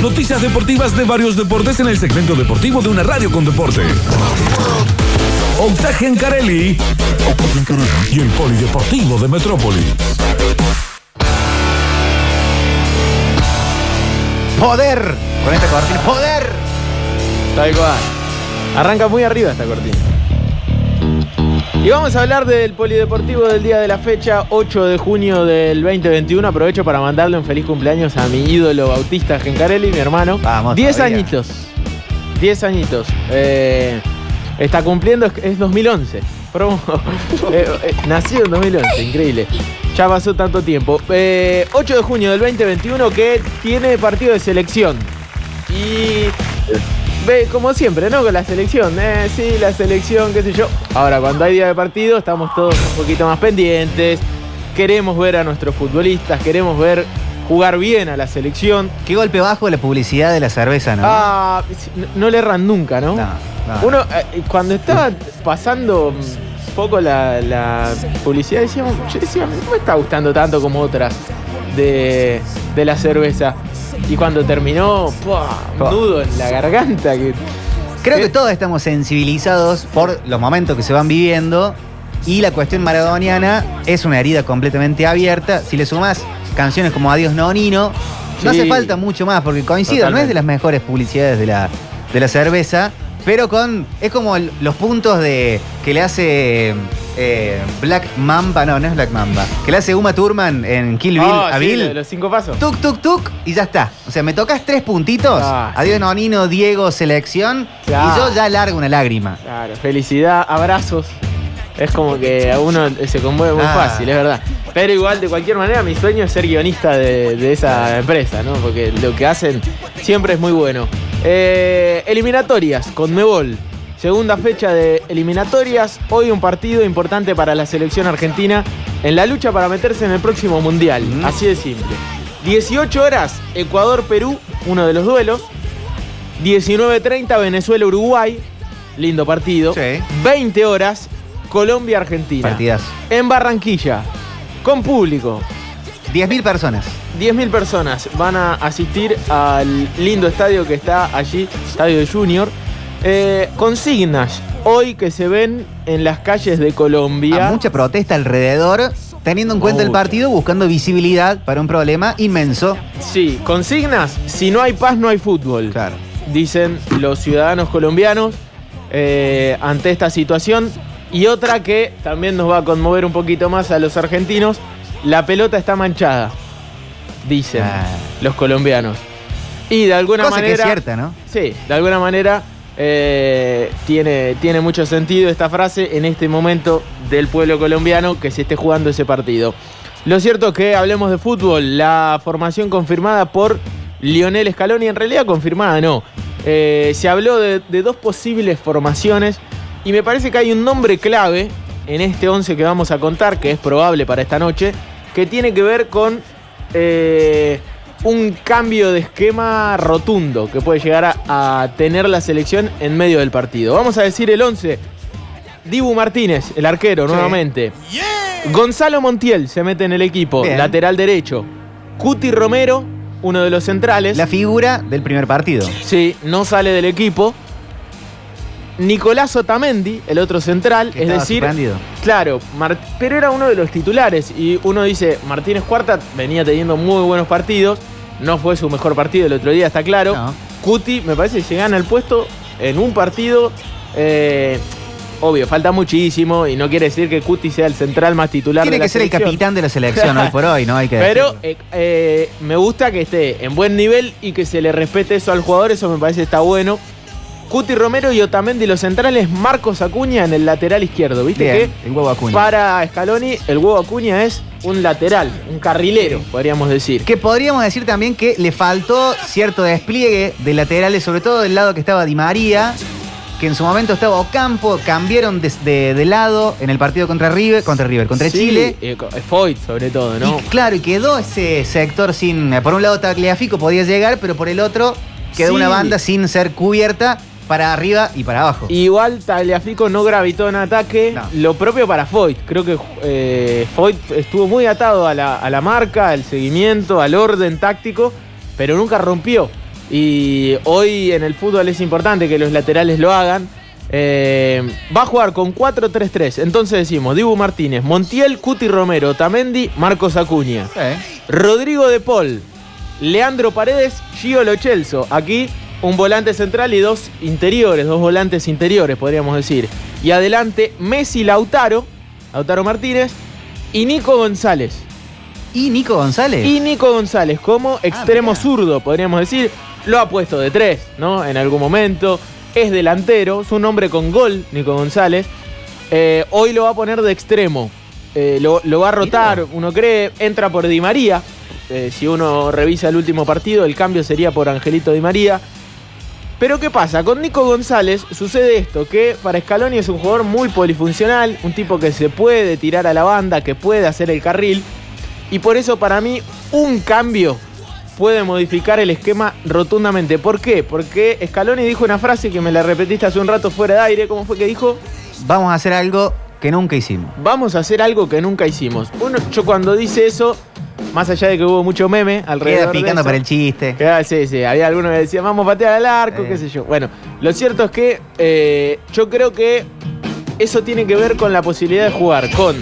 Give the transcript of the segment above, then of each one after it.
Noticias deportivas de varios deportes en el segmento deportivo de una radio con deporte. Octagen Carelli y el Polideportivo de Metrópolis. Poder. Con esta cortina. Poder. Tal cual. Arranca muy arriba esta cortina. Y vamos a hablar del polideportivo del día de la fecha, 8 de junio del 2021. Aprovecho para mandarle un feliz cumpleaños a mi ídolo bautista Gencarelli, mi hermano. Vamos, 10 todavía. añitos. 10 añitos. Eh, está cumpliendo, es, es 2011. Promo. Eh, eh, nació en 2011, increíble. Ya pasó tanto tiempo. Eh, 8 de junio del 2021 que tiene partido de selección. Y ve como siempre, ¿no? Con la selección. Eh, sí, la selección, qué sé yo. Ahora, cuando hay día de partido, estamos todos un poquito más pendientes. Queremos ver a nuestros futbolistas, queremos ver jugar bien a la selección. Qué golpe bajo la publicidad de la cerveza, ¿no? Ah, no, no le erran nunca, ¿no? No, no. Uno, eh, cuando estaba pasando un poco la, la publicidad, decíamos, yo decía, no me está gustando tanto como otras de, de la cerveza. Y cuando terminó, ¡pua! un nudo en la garganta. Que, Creo que todos estamos sensibilizados por los momentos que se van viviendo y la cuestión maradoniana es una herida completamente abierta. Si le sumás canciones como Adiós Nonino, no Sí. hace falta mucho más porque coincido, no es Totalmente. de las mejores publicidades de la, de la cerveza, pero con es como el- los puntos de que le hace eh, Black Mamba, no, no es Black Mamba, que le hace Uma Thurman en Kill Bill Ah, a sí, Bill. los cinco pasos. Tuk, tuk, tuk, y ya está. O sea, me tocas tres puntitos. Ah, Adiós, sí. Nonino, Diego, selección. Claro. Y yo ya largo una lágrima. Claro, felicidad, abrazos. Es como que a uno se conmueve muy Ah. fácil, es verdad. Pero igual, de cualquier manera, mi sueño es ser guionista de, de esa empresa, ¿no? Porque lo que hacen siempre es muy bueno. Eh, eliminatorias, con Mebol. Segunda fecha de eliminatorias. Hoy un partido importante para la selección argentina en la lucha para meterse en el próximo mundial. Mm. Así de simple. 18 horas, Ecuador-Perú, uno de los duelos. 19.30, Venezuela-Uruguay. Lindo partido. Sí. 20 horas, Colombia-Argentina. Partidas. En Barranquilla, con público. 10.000 personas. 10.000 personas van a asistir al lindo estadio que está allí, Estadio de Junior. Eh, consignas hoy que se ven en las calles de Colombia. A mucha protesta alrededor, teniendo en cuenta el partido, buscando visibilidad para un problema inmenso. Sí, consignas, si no hay paz no hay fútbol. Claro. dicen los ciudadanos colombianos eh, ante esta situación. Y otra que también nos va a conmover un poquito más a los argentinos, la pelota está manchada, dicen Ah. los colombianos. Y de alguna Cosa que manera... es cierta, ¿no? Sí, de alguna manera eh, tiene, tiene mucho sentido esta frase en este momento del pueblo colombiano que se esté jugando ese partido. Lo cierto es que hablemos de fútbol, la formación confirmada por Lionel Scaloni, en realidad confirmada no. Eh, se habló de, dos posibles formaciones y me parece que hay un nombre clave en este 11 que vamos a contar, que es probable para esta noche, que tiene que ver con eh, un cambio de esquema rotundo que puede llegar a, a tener la selección en medio del partido. Vamos a decir el 11. Dibu Martínez, el arquero, Sí. nuevamente. Gonzalo Montiel se mete en el equipo, Bien. lateral derecho. Cuti Romero, uno de los centrales. La figura del primer partido. Sí, no sale del equipo. Nicolás Otamendi, el otro central, Que es decir, suspendido. claro, pero era uno de los titulares y uno dice, Martínez Cuarta venía teniendo muy buenos partidos, no fue su mejor partido el otro día, está claro. No. Cuti me parece gana el puesto en un partido, eh, obvio, falta muchísimo y no quiere decir que Cuti sea el central más titular Tiene de la que ser el capitán de la selección hoy por hoy, ¿no? Hay que Pero eh, eh, me gusta que esté en buen nivel y que se le respete eso al jugador, eso me parece está bueno. Cuti Romero y Otamendi los centrales, Marcos Acuña en el lateral izquierdo, ¿viste? Bien, que el huevo Acuña. para Scaloni el huevo Acuña es un lateral, un carrilero, podríamos decir. Que podríamos decir también que le faltó cierto despliegue de laterales, sobre todo del lado que estaba Di María, que en su momento estaba Ocampo, cambiaron de, de- de lado en el partido contra River, contra River, contra Sí, Chile. eh, co- Foyt sobre todo, ¿no? Y claro, y quedó ese sector sin. Por un lado Tagliafico podía llegar, pero por el otro quedó Sí. una banda sin ser cubierta para arriba y para abajo. Igual Tagliafico no gravitó en ataque. No. Lo propio para Foyt. Creo que eh, Foyt estuvo muy atado a la, a la marca, al seguimiento, al orden táctico, pero nunca rompió. Y hoy en el fútbol es importante que los laterales lo hagan. Eh, va a jugar con 4-3-3. Entonces decimos Dibu Martínez, Montiel, Cuti Romero, Tamendi, Marcos Acuña. Rodrigo de Paul, Leandro Paredes, Gio Lo Celso. Aquí un volante central y dos interiores, dos volantes interiores, podríamos decir. Y adelante Messi Lautaro, Lautaro Martínez y Nico González. ¿Y Nico González? Y Nico González como extremo mirá. zurdo, podríamos decir. Lo ha puesto de tres, ¿no? En algún momento. Es delantero, es un hombre con gol, Nico González. Eh, hoy lo va a poner de extremo. Eh, lo, lo va a rotar, uno cree, entra por Di María. Eh, si uno revisa el último partido, el cambio sería por Angelito Di María. Pero ¿qué pasa? Con Nico González sucede esto, que para Scaloni es un jugador muy polifuncional, un tipo que se puede tirar a la banda, que puede hacer el carril. Y por eso para mí un cambio puede modificar el esquema rotundamente. ¿Por qué? Porque Scaloni dijo una frase que me la repetiste hace un rato fuera de aire. ¿Cómo fue que dijo? Vamos a hacer algo que nunca hicimos. Vamos a hacer algo que nunca hicimos. Uno, yo cuando dice eso, más allá de que hubo mucho meme alrededor Queda picando de eso, para el chiste. Sí, sí, había algunos que decían, vamos a patear al arco, qué sé yo. Bueno, lo cierto es que eh, yo creo que eso tiene que ver con la posibilidad de jugar con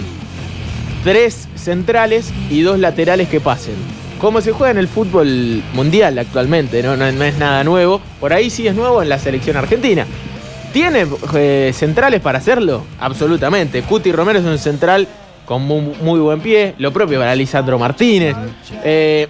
tres centrales y dos laterales que pasen. Como se juega en el fútbol mundial actualmente, ¿no? No, no es nada nuevo. Por ahí sí es nuevo en la selección argentina. ¿Tiene eh, centrales para hacerlo? Absolutamente. Cuti Romero es un central con muy, muy buen pie. Lo propio para Lisandro Martínez. Eh,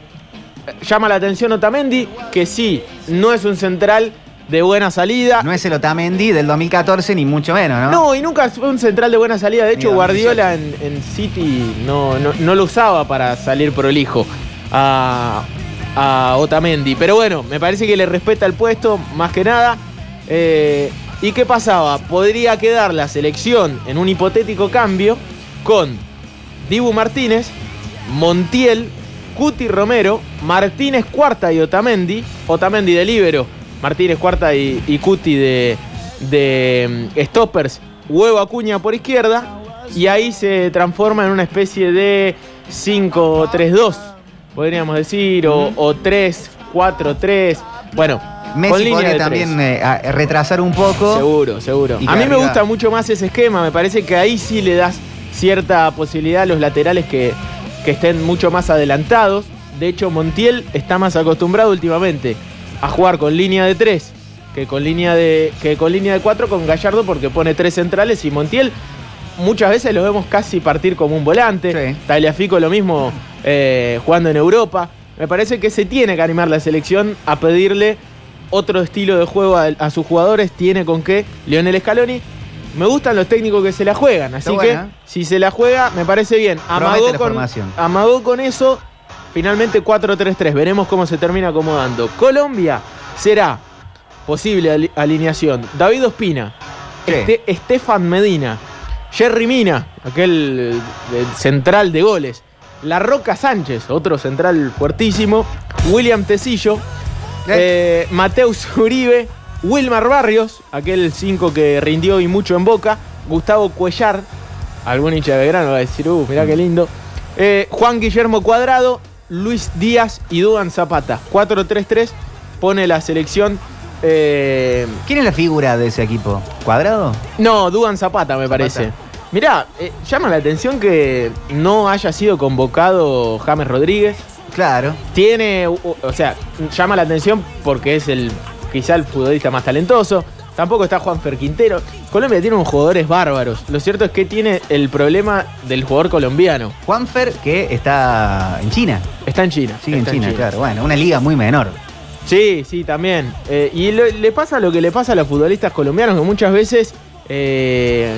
llama la atención Otamendi, que sí, no es un central de buena salida. No es el Otamendi del 2014, ni mucho menos, ¿no? No, y nunca fue un central de buena salida. De hecho, Guardiola en, en City no, no, no lo usaba para salir prolijo a, a Otamendi. Pero bueno, me parece que le respeta el puesto, más que nada. Eh, ¿Y qué pasaba? Podría quedar la selección en un hipotético cambio con Dibu Martínez, Montiel, Cuti Romero, Martínez Cuarta y Otamendi. Otamendi de libero, Martínez Cuarta y, y Cuti de, de mm, stoppers, Huevo Acuña por izquierda. Y ahí se transforma en una especie de 5-3-2, podríamos decir, o, o 3-4-3. Bueno, Messi podría también eh, a- retrasar un poco. Seguro, seguro. A mí me gusta mucho más ese esquema, me parece que ahí sí le das cierta posibilidad a los laterales que, que estén mucho más adelantados. De hecho, Montiel está más acostumbrado últimamente a jugar con línea de 3 que con línea de que con línea de 4 con Gallardo porque pone tres centrales y Montiel muchas veces lo vemos casi partir como un volante. Sí. Tagliafico lo mismo eh, jugando en Europa. Me parece que se tiene que animar la selección a pedirle otro estilo de juego a, a sus jugadores. Tiene con qué Lionel Scaloni. Me gustan los técnicos que se la juegan, así Está que buena. si se la juega, me parece bien. Amagó la con, formación. amagó con eso, finalmente 4-3-3. Veremos cómo se termina acomodando. Colombia será posible ali- alineación. David Ospina, este, Estefan Medina, Jerry Mina, aquel eh, central de goles. La Roca Sánchez, otro central fuertísimo. William Tecillo. eh, Mateus Uribe. Wilmar Barrios, aquel 5 que rindió y mucho en boca. Gustavo Cuellar. Algún hincha de Belgrano va a decir, uh, mirá qué lindo. Eh, Juan Guillermo Cuadrado, Luis Díaz y Duan Zapata. 4-3-3 pone la selección. eh, ¿Quién es la figura de ese equipo? ¿Cuadrado? no, Duan Zapata me parece. Mirá, eh, llama la atención que no haya sido convocado James Rodríguez. Claro. Tiene, o sea, llama la atención porque es el quizá el futbolista más talentoso. Tampoco está Juanfer Quintero. Colombia tiene unos jugadores bárbaros. Lo cierto es que tiene el problema del jugador colombiano. Juanfer, que está en China. Está en China. Sigue en China, claro. Bueno, una liga muy menor. Sí, sí, también. Eh, y lo- le pasa lo que le pasa a los futbolistas colombianos, que muchas veces, eh,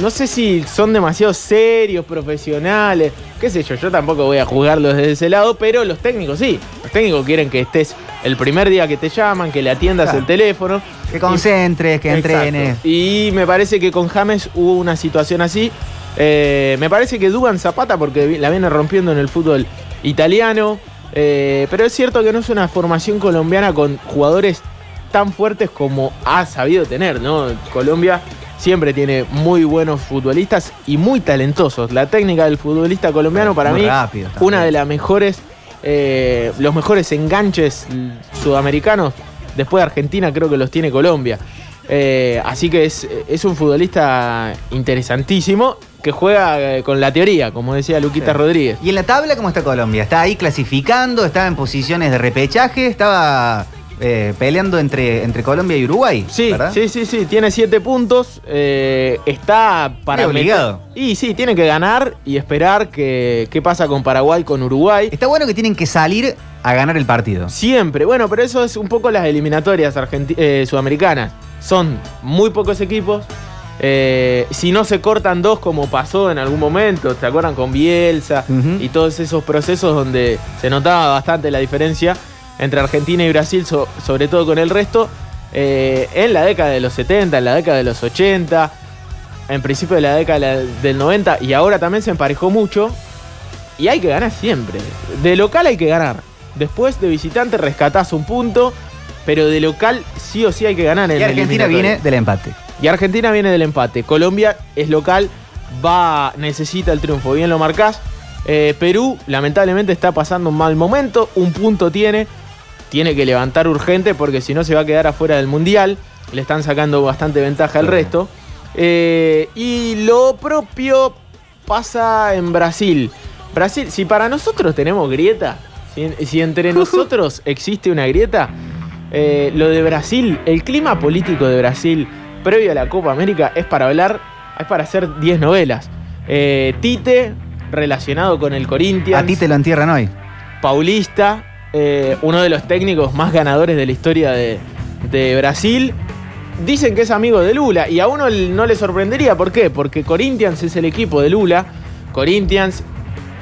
no sé si son demasiado serios, profesionales, qué sé yo, yo tampoco voy a juzgarlos desde ese lado, pero los técnicos sí. Los técnicos quieren que estés el primer día que te llaman, que le atiendas Claro. el teléfono. Que concentres, que Exacto. entrenes. Y me parece que con James hubo una situación así. Eh, me parece que Dugan Zapata, porque la viene rompiendo en el fútbol italiano. eh, pero es cierto que no es una formación colombiana con jugadores tan fuertes como ha sabido tener, ¿no? Colombia siempre tiene muy buenos futbolistas y muy talentosos. La técnica del futbolista colombiano para Muy mí, rápido una de las mejores eh, los mejores enganches sudamericanos. Después de Argentina creo que los tiene Colombia. Eh, así que es, es un futbolista interesantísimo que juega eh, con la teoría, como decía Luquita Sí. Rodríguez. ¿Y en la tabla cómo está Colombia? ¿Está ahí clasificando? ¿Está en posiciones de repechaje? ¿Estaba eh, peleando entre, entre Colombia y Uruguay? Sí, ¿verdad? sí, sí, sí, tiene siete puntos. eh, está para. Medio obligado. Y sí, tiene que ganar y esperar que, qué pasa con Paraguay, con Uruguay. Está bueno que tienen que salir a ganar el partido. Siempre, bueno, pero eso es un poco las eliminatorias argenti- eh, sudamericanas. Son muy pocos equipos. eh, si no se cortan dos, como pasó en algún momento, ¿se acuerdan con Bielsa y todos esos procesos donde se notaba bastante la diferencia entre Argentina y Brasil, so- sobre todo con el resto, eh, en la década de los 70, en la década de los 80, en principio de la década del 90 y ahora también se emparejó mucho. Y hay que ganar siempre. De local hay que ganar. Después de visitante rescatás un punto, pero de local sí o sí hay que ganar en Y Argentina viene del empate. Y Argentina viene del empate. Colombia es local, va, necesita el triunfo. Bien lo marcás. Eh, Perú, lamentablemente, está pasando un mal momento. Un punto tiene. Tiene que levantar urgente porque si no se va a quedar afuera del Mundial. Le están sacando bastante ventaja al resto. Eh, y lo propio pasa en Brasil. Brasil, si para nosotros tenemos grieta, si, si entre nosotros existe una grieta, eh, lo de Brasil, el clima político de Brasil previo a la Copa América es para hablar, es para hacer 10 novelas. Eh, Tite, relacionado con el Corinthians. A ti te lo entierran hoy. Paulista, eh, uno de los técnicos más ganadores de la historia de, de Brasil. Dicen que es amigo de Lula y a uno no le sorprendería. ¿Por qué? Porque Corinthians es el equipo de Lula. Corinthians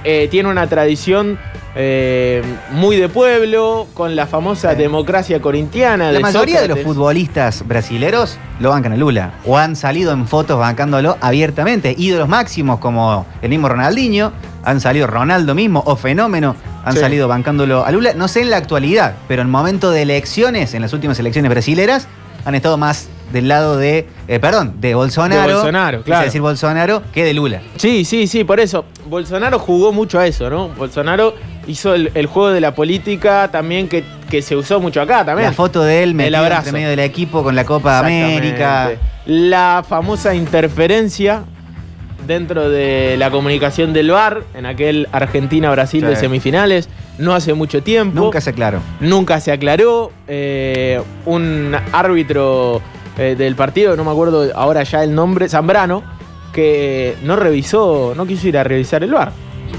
eh, tiene una tradición eh, muy de pueblo, con la famosa Sí. democracia corintiana. La de mayoría de los futbolistas brasileros lo bancan a Lula. O han salido en fotos bancándolo abiertamente. Ídolos máximos como el mismo Ronaldinho. Han salido Ronaldo mismo o Fenómeno. Han Sí. salido bancándolo a Lula. No sé en la actualidad, pero en momento de elecciones, en las últimas elecciones brasileras, han estado más del lado de, eh, perdón, de Bolsonaro. De Bolsonaro, claro. decir Bolsonaro, que de Lula. Sí, sí, sí, por eso. Bolsonaro jugó mucho a eso, ¿no? Bolsonaro hizo el, el juego de la política también que, que se usó mucho acá también. La foto de él metido abrazo. entre medio del equipo con la Copa. América. La famosa interferencia dentro de la comunicación del VAR en aquel Argentina-Brasil de semifinales, no hace mucho tiempo. Nunca se aclaró. Nunca se aclaró. eh, un árbitro eh, del partido, no me acuerdo ahora ya el nombre, Zambrano, que no revisó, no quiso ir a revisar el VAR,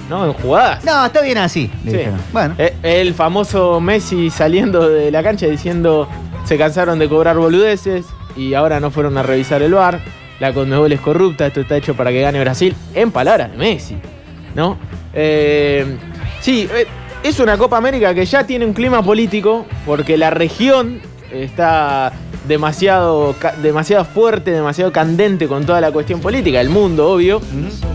¿no? En jugadas. No, está bien así. Sí. Bueno. Eh, El famoso Messi saliendo de la cancha diciendo se cansaron de cobrar boludeces y ahora no fueron a revisar el bar. La Conmebol es corrupta, esto está hecho para que gane Brasil. En palabras de Messi, ¿no? Eh, sí, eh, es una Copa América que ya tiene un clima político porque la región está demasiado, demasiado fuerte, demasiado candente con toda la cuestión política, el mundo, obvio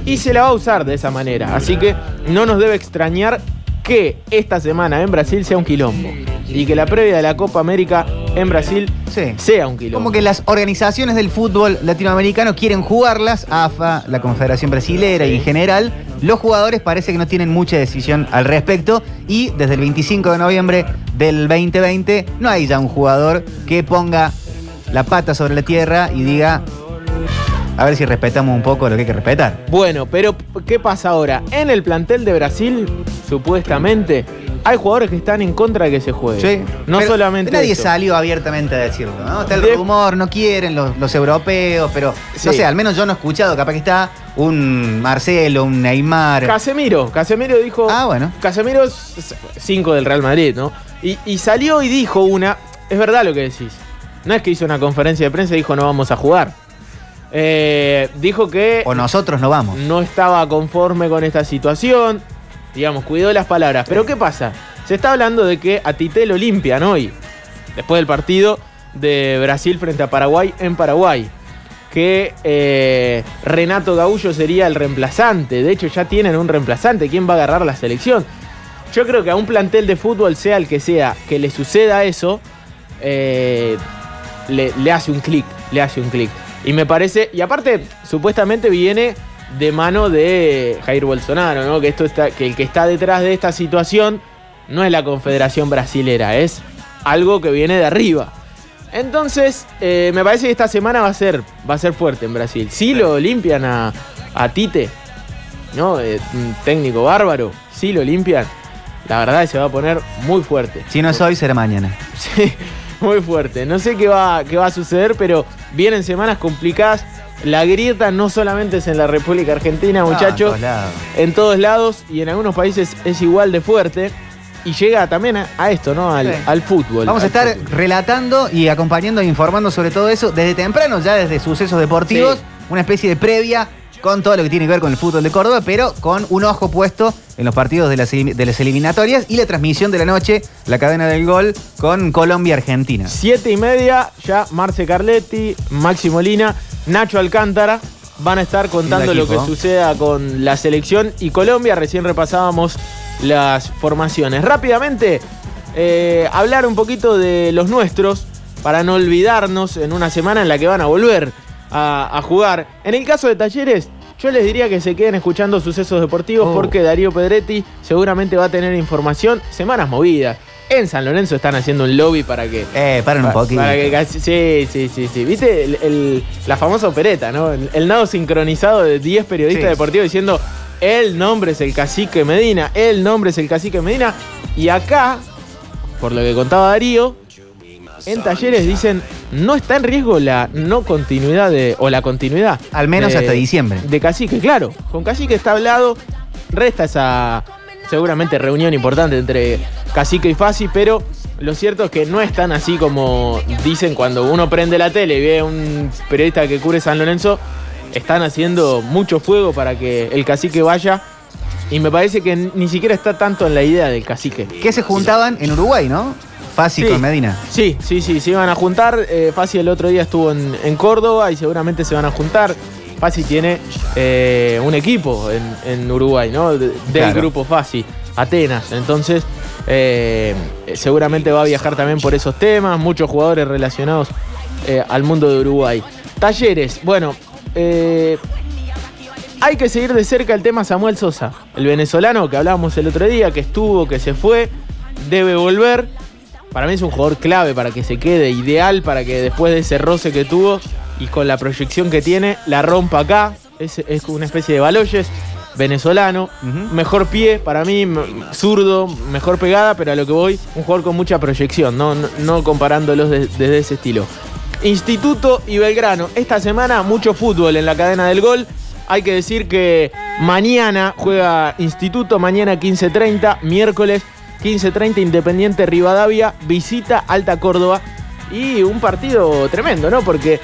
y se la va a usar de esa manera. Así que no nos debe extrañar que esta semana en Brasil sea un quilombo y que la previa de la Copa América en Brasil Sí. sea un quilombo. Como que las organizaciones del fútbol latinoamericano quieren jugarlas, AFA, la Confederación Brasilera y en general, los jugadores parece que no tienen mucha decisión al respecto y desde el 25 de noviembre del 2020 no hay ya un jugador que ponga la pata sobre la tierra y diga, a ver si respetamos un poco lo que hay que respetar. Bueno, pero ¿qué pasa ahora? En el plantel de Brasil, supuestamente, hay jugadores que están en contra de que se juegue. Sí, No pero solamente Nadie eso. salió abiertamente a decirlo, ¿no? Está el De- rumor, no quieren los, los europeos, pero no sé, al menos yo no he escuchado, capaz que está un Marcelo, un Neymar. Casemiro, Casemiro dijo. Ah, bueno. Casemiro es 5 del Real Madrid, ¿no? Y, y salió y dijo una. Es verdad lo que decís. No es que hizo una conferencia de prensa y dijo no vamos a jugar. Eh, dijo que O nosotros no vamos. no estaba conforme con esta situación. Digamos, cuidó las palabras. Pero ¿qué pasa? Se está hablando de que a Tite lo limpian hoy. Después del partido de Brasil frente a Paraguay en Paraguay. Que eh, Renato Gaullo sería el reemplazante. De hecho, ya tienen un reemplazante. ¿Quién va a agarrar la selección? Yo creo que a un plantel de fútbol, sea el que sea, que le suceda eso, eh, le, le hace un clic, le hace un clic. Y me parece, y aparte, supuestamente viene de mano de Jair Bolsonaro, ¿no? Que esto está, que el que está detrás de esta situación no es la Confederación Brasilera, es algo que viene de arriba. Entonces, eh, me parece que esta semana va a ser, va a ser fuerte en Brasil. Si lo limpian a, a Tite, ¿no? Eh, un técnico bárbaro, si lo limpian, la verdad es que se va a poner muy fuerte. Si no es hoy, será mañana. Sí, muy fuerte. No sé qué va, qué va a suceder, pero vienen semanas complicadas. La grieta no solamente es en la República Argentina, Ah, muchachos, todos lados. en todos lados y en algunos países es igual de fuerte. Y llega también a, a esto, ¿no? Al, Sí. al fútbol. Vamos a estar fútbol. relatando y acompañando e informando sobre todo eso desde temprano, ya desde sucesos deportivos, Sí. una especie de previa con todo lo que tiene que ver con el fútbol de Córdoba, pero con un ojo puesto en los partidos de las, elim- de las eliminatorias y la transmisión de la noche, la cadena del gol con Colombia-Argentina. Siete y media, ya Marce Carletti, Maxi Molina, Nacho Alcántara van a estar contando lo que suceda con la selección y Colombia. Recién repasábamos las formaciones. Rápidamente, eh, hablar un poquito de los nuestros para no olvidarnos en una semana en la que van a volver a, a jugar. En el caso de Talleres, yo les diría que se queden escuchando sucesos deportivos Oh. porque Darío Pedretti seguramente va a tener información. Semanas movidas. En San Lorenzo están haciendo un lobby para que Eh, paren un poquito. Para que casi- sí, sí, sí, sí. ¿Viste el- el- la famosa opereta, no? El, el nado sincronizado de 10 periodistas Sí. deportivos diciendo el nombre es el cacique Medina, el nombre es el cacique Medina. Y acá, por lo que contaba Darío, en talleres dicen no está en riesgo la no continuidad de, o la continuidad. Al menos de- hasta diciembre. De cacique, claro. Con cacique está hablado, resta esa seguramente reunión importante entre cacique y Fasi, pero lo cierto es que no es tan así como dicen cuando uno prende la tele y ve a un periodista que cubre San Lorenzo. Están haciendo mucho fuego para que el cacique vaya. Y me parece que ni siquiera está tanto en la idea del cacique. Que se juntaban en Uruguay, ¿no? Fácil Sí. con Medina. Sí, sí, sí, se iban a juntar. Eh, Fasi el otro día estuvo en, en Córdoba y seguramente se van a juntar. Fasi tiene eh, un equipo en, en Uruguay, ¿no? De- del grupo Fasi, Atenas. Entonces, eh, seguramente va a viajar también por esos temas. Muchos jugadores relacionados eh, al mundo de Uruguay. Talleres, bueno, eh, hay que seguir de cerca el tema Samuel Sosa, el venezolano que hablábamos el otro día, que estuvo, que se fue, debe volver. Para mí es un jugador clave para que se quede, ideal para que después de ese roce que tuvo y con la proyección que tiene, la rompa acá. Es, es una especie de Baloyes venezolano. Mejor pie para mí, zurdo, mejor pegada, pero a lo que voy, un jugador con mucha proyección, no, no, no comparándolos de- desde ese estilo. Instituto y Belgrano. Esta semana mucho fútbol en la cadena del gol. Hay que decir que mañana juega Instituto, mañana 15.30, miércoles 15.30 Independiente Rivadavia, visita Alta Córdoba. Y un partido tremendo, ¿no? Porque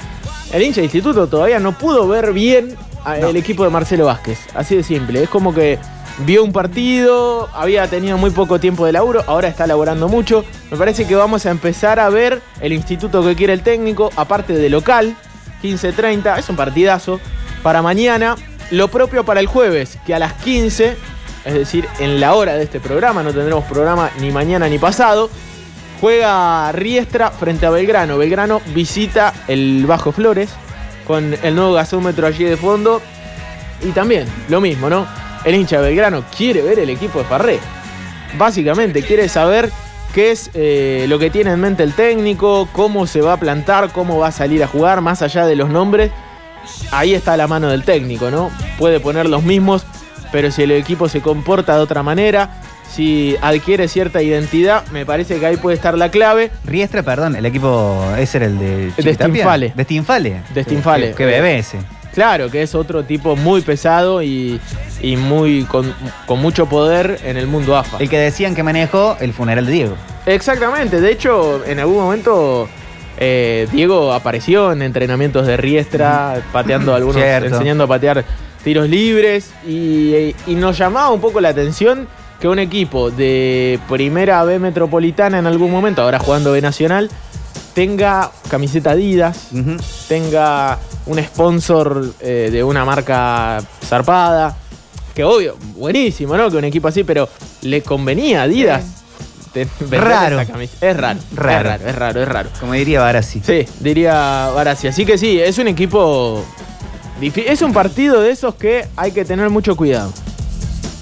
el hincha de Instituto todavía no pudo ver bien a- el equipo de Marcelo Vázquez. Así de simple. Es como que vio un partido, había tenido muy poco tiempo de laburo, ahora está laborando mucho. Me parece que vamos a empezar a ver el instituto que quiere el técnico, aparte de local, 15.30, es un partidazo. Para mañana, lo propio para el jueves, que a las 15, es decir, en la hora de este programa, no tendremos programa ni mañana ni pasado, juega Riestra frente a Belgrano. Belgrano visita el Bajo Flores con el nuevo gasómetro allí de fondo. Y también, lo mismo, ¿no? El hincha de Belgrano quiere ver el equipo de Farré. Básicamente, quiere saber qué es eh, lo que tiene en mente el técnico, cómo se va a plantar, cómo va a salir a jugar, más allá de los nombres. Ahí está la mano del técnico, ¿no? Puede poner los mismos, pero si el equipo se comporta de otra manera, si adquiere cierta identidad, me parece que ahí puede estar la clave. Riestra, perdón, el equipo ese era el de De Chiquitapia. Stinfale. De Stinfale. De Stinfale. Qué, qué bebé ese. Claro, que es otro tipo muy pesado y, y muy con, con mucho poder en el mundo AFA. El que decían que manejó el funeral de Diego. Exactamente, de hecho, en algún momento eh, Diego apareció en entrenamientos de Riestra, pateando algunos, Cierto. enseñando a patear tiros libres y, y nos llamaba un poco la atención que un equipo de primera B metropolitana en algún momento, ahora jugando B nacional, tenga camiseta Adidas, tenga un sponsor eh, de una marca zarpada. Que obvio, buenísimo, ¿no? Que un equipo así, pero le convenía a Adidas. vender Raro. esa. Es raro, Raro. Es raro, es raro, es raro. Como diría Barassi. Sí, diría Barassi. Así que sí, es un equipo. Es un partido de esos que hay que tener mucho cuidado.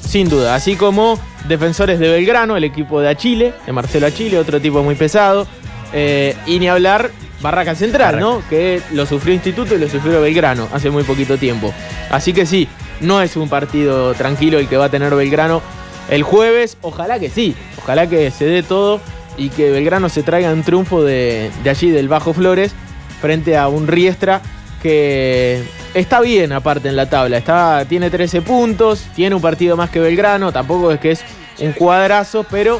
sin duda. Así como defensores de Belgrano, el equipo de Achille, de Marcelo Achille, otro tipo muy pesado. Eh, y ni hablar Barraca Central, ¿no? Que lo sufrió Instituto y lo sufrió Belgrano hace muy poquito tiempo. Así que sí, no es un partido tranquilo el que va a tener Belgrano el jueves. Ojalá que sí, ojalá que se dé todo y que Belgrano se traiga un triunfo de, de allí, del Bajo Flores, frente a un Riestra que está bien aparte en la tabla. Está, tiene 13 puntos, tiene un partido más que Belgrano, tampoco es que es un cuadrazo, pero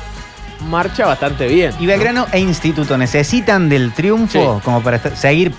marcha bastante bien. ¿Y Belgrano e Instituto necesitan del triunfo Sí. como para estar- seguir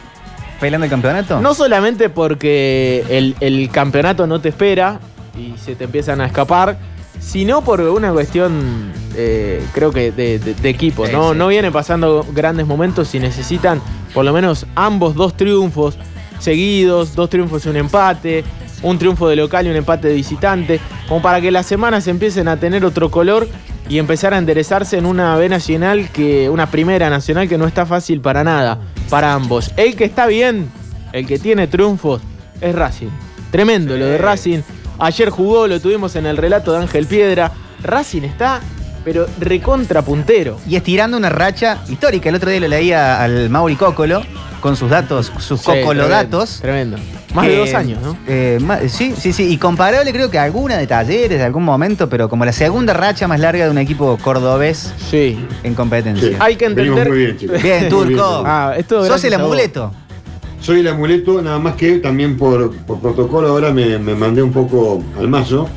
peleando el campeonato? No solamente porque el, el campeonato no te espera y se te empiezan a escapar, sino por una cuestión, eh, creo que de, de- de equipo. Sí, ¿no? sí. no viene pasando grandes momentos y necesitan por lo menos ambos dos triunfos seguidos, dos triunfos y un empate, un triunfo de local y un empate de visitante, como para que las semanas empiecen a tener otro color y empezar a enderezarse en una B nacional que, una primera nacional que no está fácil para nada, para ambos. El que está bien, el que tiene triunfos, es Racing. Tremendo lo de Racing. Ayer jugó, lo tuvimos en el relato de Ángel Piedra. Racing está, pero recontra puntero. Y estirando una racha histórica. El otro día lo leía al Mauri Cocolo con sus datos, sus Sí, cocolodatos. Tremendo. tremendo. Más de dos años, ¿no? eh, sí, sí, sí. Y comparable creo que a alguna de talleres, de algún momento, pero como la segunda racha más larga de un equipo cordobés Sí. en competencia. Sí. Hay que Venimos entender. muy bien, chicos. Bien, Muy Turco. Ah, esto Sos el amuleto. Soy el amuleto, nada más que también por, por protocolo ahora me, me mandé un poco al mazo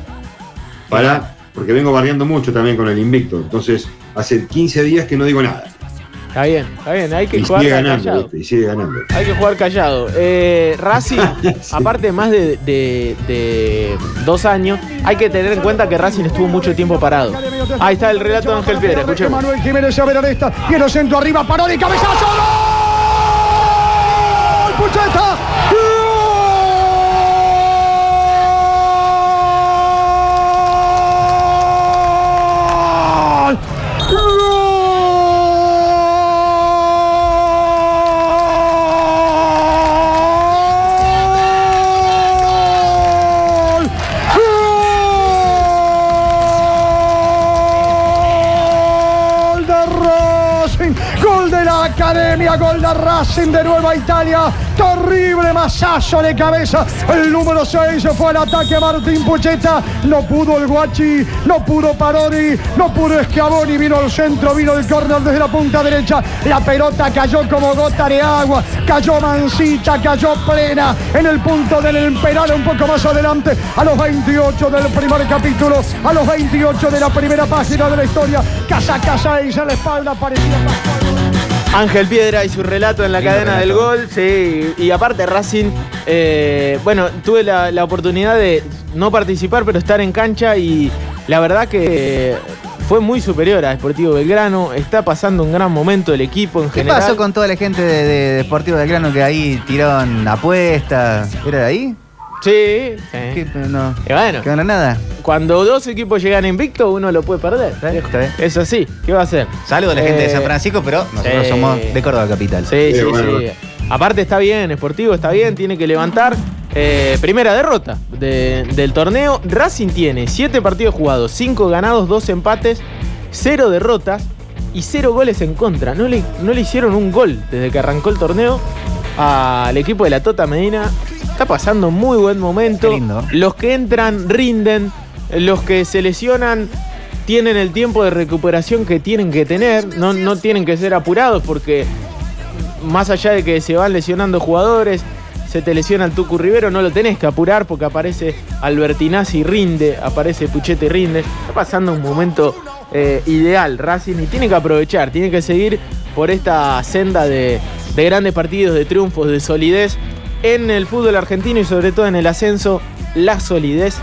para, porque vengo barriendo mucho también con el invicto. Entonces, hace 15 días que no digo nada. Está bien, está bien. Hay que Y jugar sigue ganando, callado. Y sigue ganando. Hay que jugar callado. Eh, Racing, aparte más de, de- de dos años, hay que tener en cuenta que Racing estuvo mucho tiempo parado. Ahí está el relato de Ángel Piedra, escuchemos. Manuel Jiménez a ver esta. Centro arriba, paró y cabezazo. ¡Gol! ¡Pucheta! Academia! ¡Gol de Racing de Nueva Italia! Terrible masazo de cabeza. El número 6 se fue al ataque Martín Pucheta. No pudo el Guachi, no pudo Parodi, no pudo Schiavoni. Vino al centro, vino el córner desde la punta derecha. La pelota cayó como gota de agua. Cayó mansita, cayó plena en el punto del penal un poco más adelante. A los 28 del primer capítulo, a los 28 de la primera página de la historia. Casa Casa y a la espalda parecía. Ángel Piedra y su relato en la Lindo cadena del gol, sí. Y aparte Racing, eh, bueno, tuve la, la oportunidad de no participar, pero estar en cancha y la verdad que fue muy superior a Deportivo Belgrano. Está pasando un gran momento el equipo en ¿Qué general. pasó con toda la gente de, de Deportivo del Grano que ahí tiraron apuestas? ¿Era de ahí? Sí, sí. No. Y bueno, ¿Qué onda nada? cuando dos equipos llegan invicto, uno lo puede perder. Está bien, está bien. Es así, ¿qué va a hacer? Saludos a la gente de Eh, San Francisco, pero nosotros sí. somos de Córdoba Capital. Sí, sí, Sí, bueno, sí. Aparte está bien, Sportivo está bien, tiene que levantar. Eh, primera derrota de- del torneo. Racing tiene 7 partidos jugados, 5 ganados, 2 empates, 0 derrotas y 0 goles en contra. No le, no le hicieron un gol desde que arrancó el torneo al equipo de la Tota Medina. Está pasando un muy buen momento. Lindo. Los que entran rinden, los que se lesionan tienen el tiempo de recuperación que tienen que tener, no, no tienen que ser apurados porque más allá de que se van lesionando jugadores, se te lesiona el Tucu Rivero, no lo tenés que apurar porque aparece Albertinazzi y rinde, aparece Puchete y rinde. Está pasando un momento eh, ideal Racing y tiene que aprovechar, tiene que seguir por esta senda de, de grandes partidos, de triunfos, de solidez en el fútbol argentino y sobre todo en el ascenso. La solidez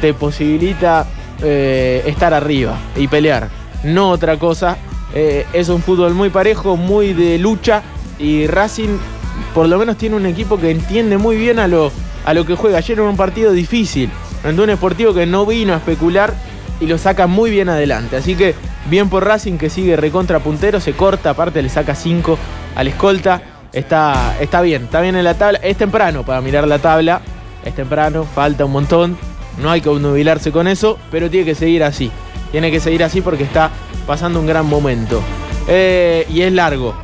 te posibilita eh, estar arriba y pelear, no otra cosa. Eh, es un fútbol muy parejo, muy de lucha y Racing por lo menos tiene un equipo que entiende muy bien a lo, a lo que juega. Ayer era un partido difícil, ante un esportivo que no vino a especular y lo saca muy bien adelante. Así que bien por Racing que sigue recontra puntero, se corta, aparte le saca 5 al escolta. Está, está bien, está bien en la tabla. Es temprano para mirar la tabla, es temprano, falta un montón. no hay que obnubilarse con eso, pero tiene que seguir así. Tiene que seguir así porque está pasando un gran momento. Eh, y es largo.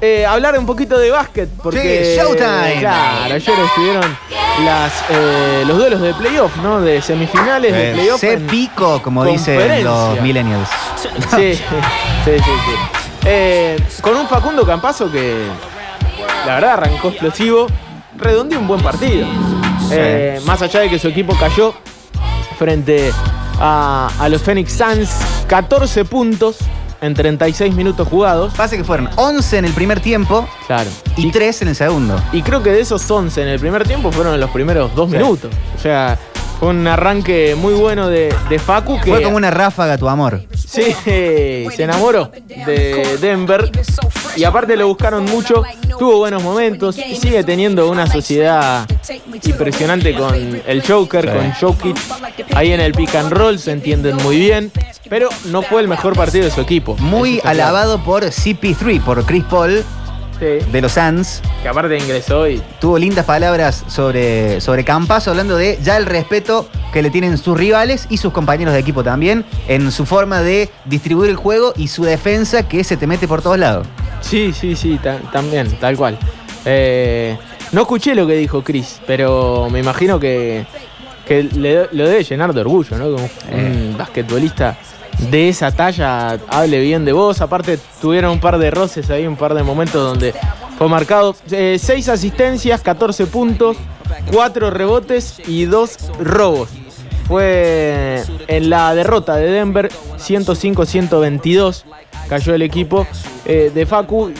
Eh, hablar un poquito de básquet, porque. Sí, Showtime. Claro, ayer estuvieron las, eh, los duelos de playoff, ¿no? De semifinales de playoff. Se pico, como dicen los millennials. Sí, sí, sí, sí. Eh, con un Facundo Campazo que la verdad arrancó explosivo, redondeó un buen partido. Eh, más allá de que su equipo cayó frente a, a los Phoenix Suns, 14 puntos en 36 minutos jugados. Pasa que fueron 11 en el primer tiempo Claro. y 3 en el segundo. Y creo que de esos 11 en el primer tiempo fueron en los primeros dos Sí. minutos. O sea, fue un arranque muy bueno de, de Facu que Fue como una ráfaga tu amor. Sí, se enamoró de Denver y aparte lo buscaron mucho, tuvo buenos momentos, sigue teniendo una sociedad impresionante con el Joker, Sí. con Jokic, ahí en el pick and roll se entienden muy bien, pero no fue el mejor partido de su equipo. Muy alabado por CP3, por Chris Paul Sí, de los Suns. que aparte ingresó y Tuvo lindas palabras sobre, sobre Campazo, hablando de ya el respeto que le tienen sus rivales y sus compañeros de equipo también, en su forma de distribuir el juego y su defensa que se te mete por todos lados. Sí, sí, sí, ta- también, tal cual. Eh, no escuché lo que dijo Chris, pero me imagino que, que le- lo debe llenar de orgullo, ¿no? Que un, Eh. basquetbolista de esa talla hable bien de vos. Aparte, tuvieron un par de roces ahí, un par de momentos donde fue marcado. Eh, seis asistencias, 14 puntos, cuatro rebotes y dos robos. Fue en la derrota de Denver, 105-122 cayó el equipo eh, de Facu.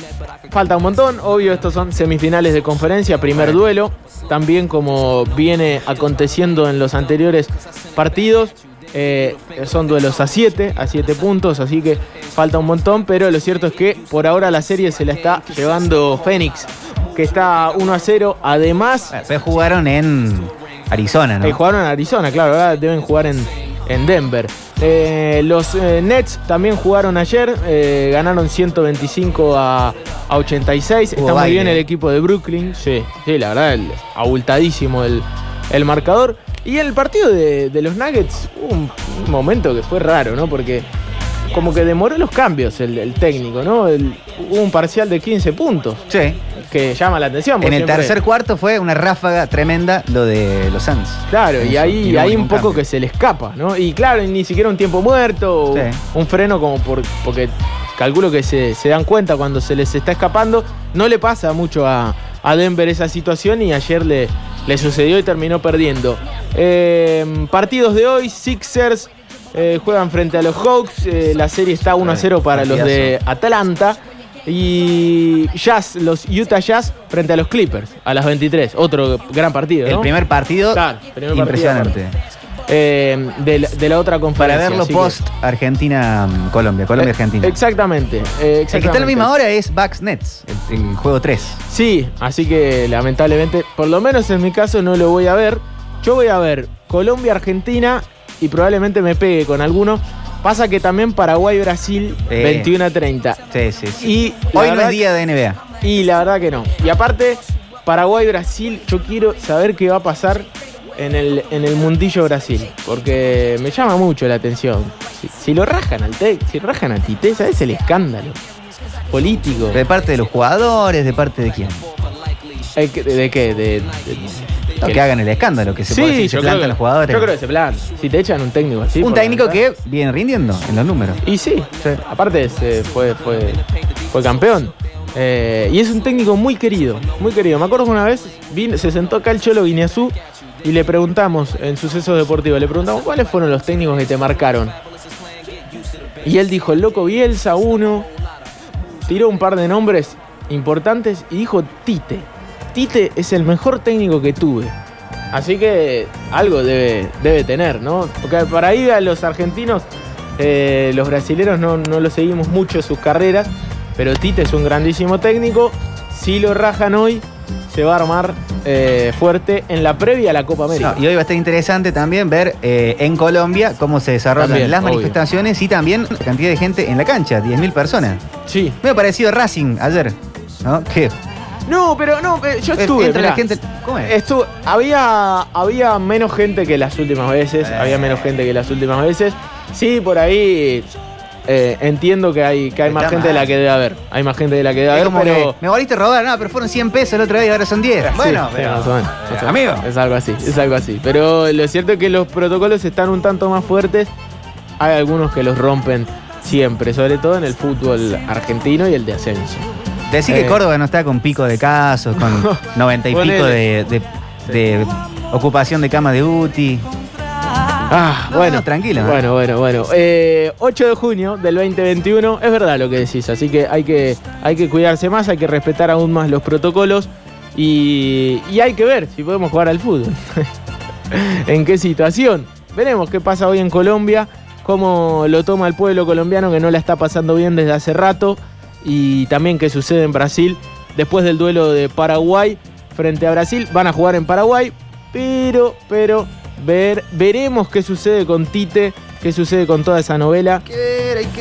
Falta un montón, obvio, estos son semifinales de conferencia, primer duelo, también como viene aconteciendo en los anteriores partidos. Eh, son duelos a 7, a 7 puntos, así que falta un montón, pero lo cierto es que por ahora la serie se la está llevando Fénix, que está 1 a 0. Además, Después jugaron en Arizona, ¿no? eh, jugaron en Arizona, claro, ahora deben jugar en, en Denver. Eh, los eh, Nets también jugaron ayer, eh, ganaron 125 a, a 86. Hubo Está muy baile. bien el equipo de Brooklyn. Sí, sí la verdad, el- abultadísimo el, el marcador. Y en el partido de, de los Nuggets hubo un, un momento que fue raro, ¿no? Porque como que demoró los cambios el, el técnico, ¿no? El- hubo un parcial de 15 puntos Sí. que llama la atención. En el siempre- tercer cuarto fue una ráfaga tremenda lo de los Suns. Claro, y ahí y un poco cambio. que se le escapa, ¿no? Y claro, ni siquiera un tiempo muerto, Sí. un freno como por, porque calculo que se, se dan cuenta cuando se les está escapando. No le pasa mucho a, a Denver esa situación y ayer le, le sucedió y terminó perdiendo. Eh, partidos de hoy, Sixers eh, juegan frente a los Hawks, eh, la serie está 1 a 0 para los de Atlanta. Y Jazz, los Utah Jazz frente a los Clippers a las 23. Otro gran partido. El primer partido, Claro, primer partido impresionante. Eh, de, la- de la otra Para conferencia. verlo así que- post Argentina-Colombia, Eh, Colombia-Argentina. Exactamente. eh, el que está a la exactamente. misma hora es Bucks Nets, el, el juego 3. Sí, así que lamentablemente, por lo menos en mi caso no lo voy a ver. Yo voy a ver Colombia-Argentina y probablemente me pegue con alguno. Pasa que también Paraguay-Brasil Sí. 21 a 30. Sí, sí, sí. Y Hoy no es día de NBA. Y la verdad que no. Y aparte, Paraguay-Brasil, yo quiero saber qué va a pasar en el, en el mundillo Brasil. Porque me llama mucho la atención. Si, si lo rajan al TEC, si rajan a Tite, ¿sabes el escándalo? Político. ¿De parte de los jugadores? ¿De parte de quién? ¿De, de qué? De, de- No, que- hagan el escándalo, que se, puede decir, se yo creo plantan que- los jugadores. Yo creo que se plantan. Si te echan un técnico así. Un por técnico que viene rindiendo en los números. Y sí, aparte se fue, fue, fue campeón. Eh, y es un técnico muy querido, muy querido. Me acuerdo que una vez vino- se sentó acá el Cholo Guineazú y le preguntamos en sucesos deportivos, le preguntamos cuáles fueron los técnicos que te marcaron. Y él dijo, el loco Bielsa, uno, tiró un par de nombres importantes y dijo Tite. Tite es el mejor técnico que tuve. Así que algo debe, tener, ¿no? Porque para ir a los argentinos, eh, los brasileños no, no lo seguimos mucho sus carreras, pero Tite es un grandísimo técnico. Si lo rajan hoy, se va a armar eh, fuerte en la previa a la Copa América. No, y hoy va a estar interesante también ver eh, en Colombia cómo se desarrollan También, las obvio. manifestaciones y también la cantidad de gente en la cancha, 10.000 personas. Sí, Me ha parecido Racing ayer, ¿no? Que No, pero no, eh, yo estuve. entra la gente. ¿Cómo es? Estuve- había, había menos gente que las últimas veces. Eh. Había menos gente que las últimas veces. Sí, por ahí eh, entiendo que hay, que hay más gente de la que debe haber. Hay más gente de la que debe Es haber, como pero. que me volviste a robar, no, pero fueron 100 pesos el otro día y ahora son 10. Sí, bueno, sí, pero- eh, o amigo. Es algo así, es algo así. Pero lo cierto es que los protocolos están un tanto más fuertes. Hay algunos que los rompen siempre, sobre todo en el fútbol argentino y el de ascenso. Decir Eh. que Córdoba no está con pico de casos, con 90 y pico de- de ocupación de cama de UTI. Ah, No, bueno. no, tranquilo, ¿no? Bueno, bueno, bueno. Eh, 8 de junio del 2021, es verdad lo que decís, así que hay que, hay que cuidarse más, hay que respetar aún más los protocolos y, y hay que ver si podemos jugar al fútbol. ¿En qué situación? Veremos qué pasa hoy en Colombia, cómo lo toma el pueblo colombiano que no la está pasando bien desde hace rato y también qué sucede en Brasil después del duelo de Paraguay frente a Brasil. Van a jugar en Paraguay, pero, pero, ver, veremos qué sucede con Tite, qué sucede con toda esa novela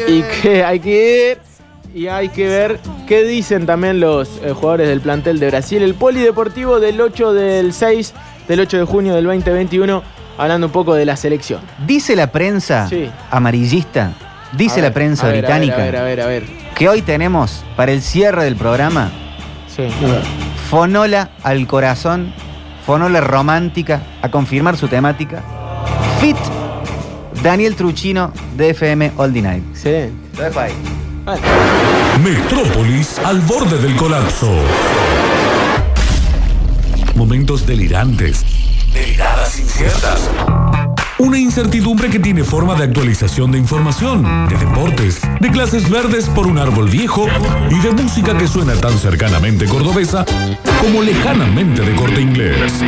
y que hay que ver y hay que ver qué dicen también los eh, jugadores del plantel de Brasil. El polideportivo del 8 del 6 del 8 de junio del 2021 hablando un poco de la selección. Dice la prensa Sí. amarillista, dice la ver, prensa a ver, a ver, británica, A ver, a ver, a ver. que hoy tenemos para el cierre del programa Sí. Fonola al corazón, Fonola romántica, a confirmar su temática. Fit Daniel Truchino de FM All the Night. Excelente. Lo dejo ahí. Metrópolis al borde del colapso. Momentos delirantes. Deliradas inciertas. Una incertidumbre que tiene forma de actualización de información, de deportes, de clases verdes por un árbol viejo y de música que suena tan cercanamente cordobesa como lejanamente de corte inglés.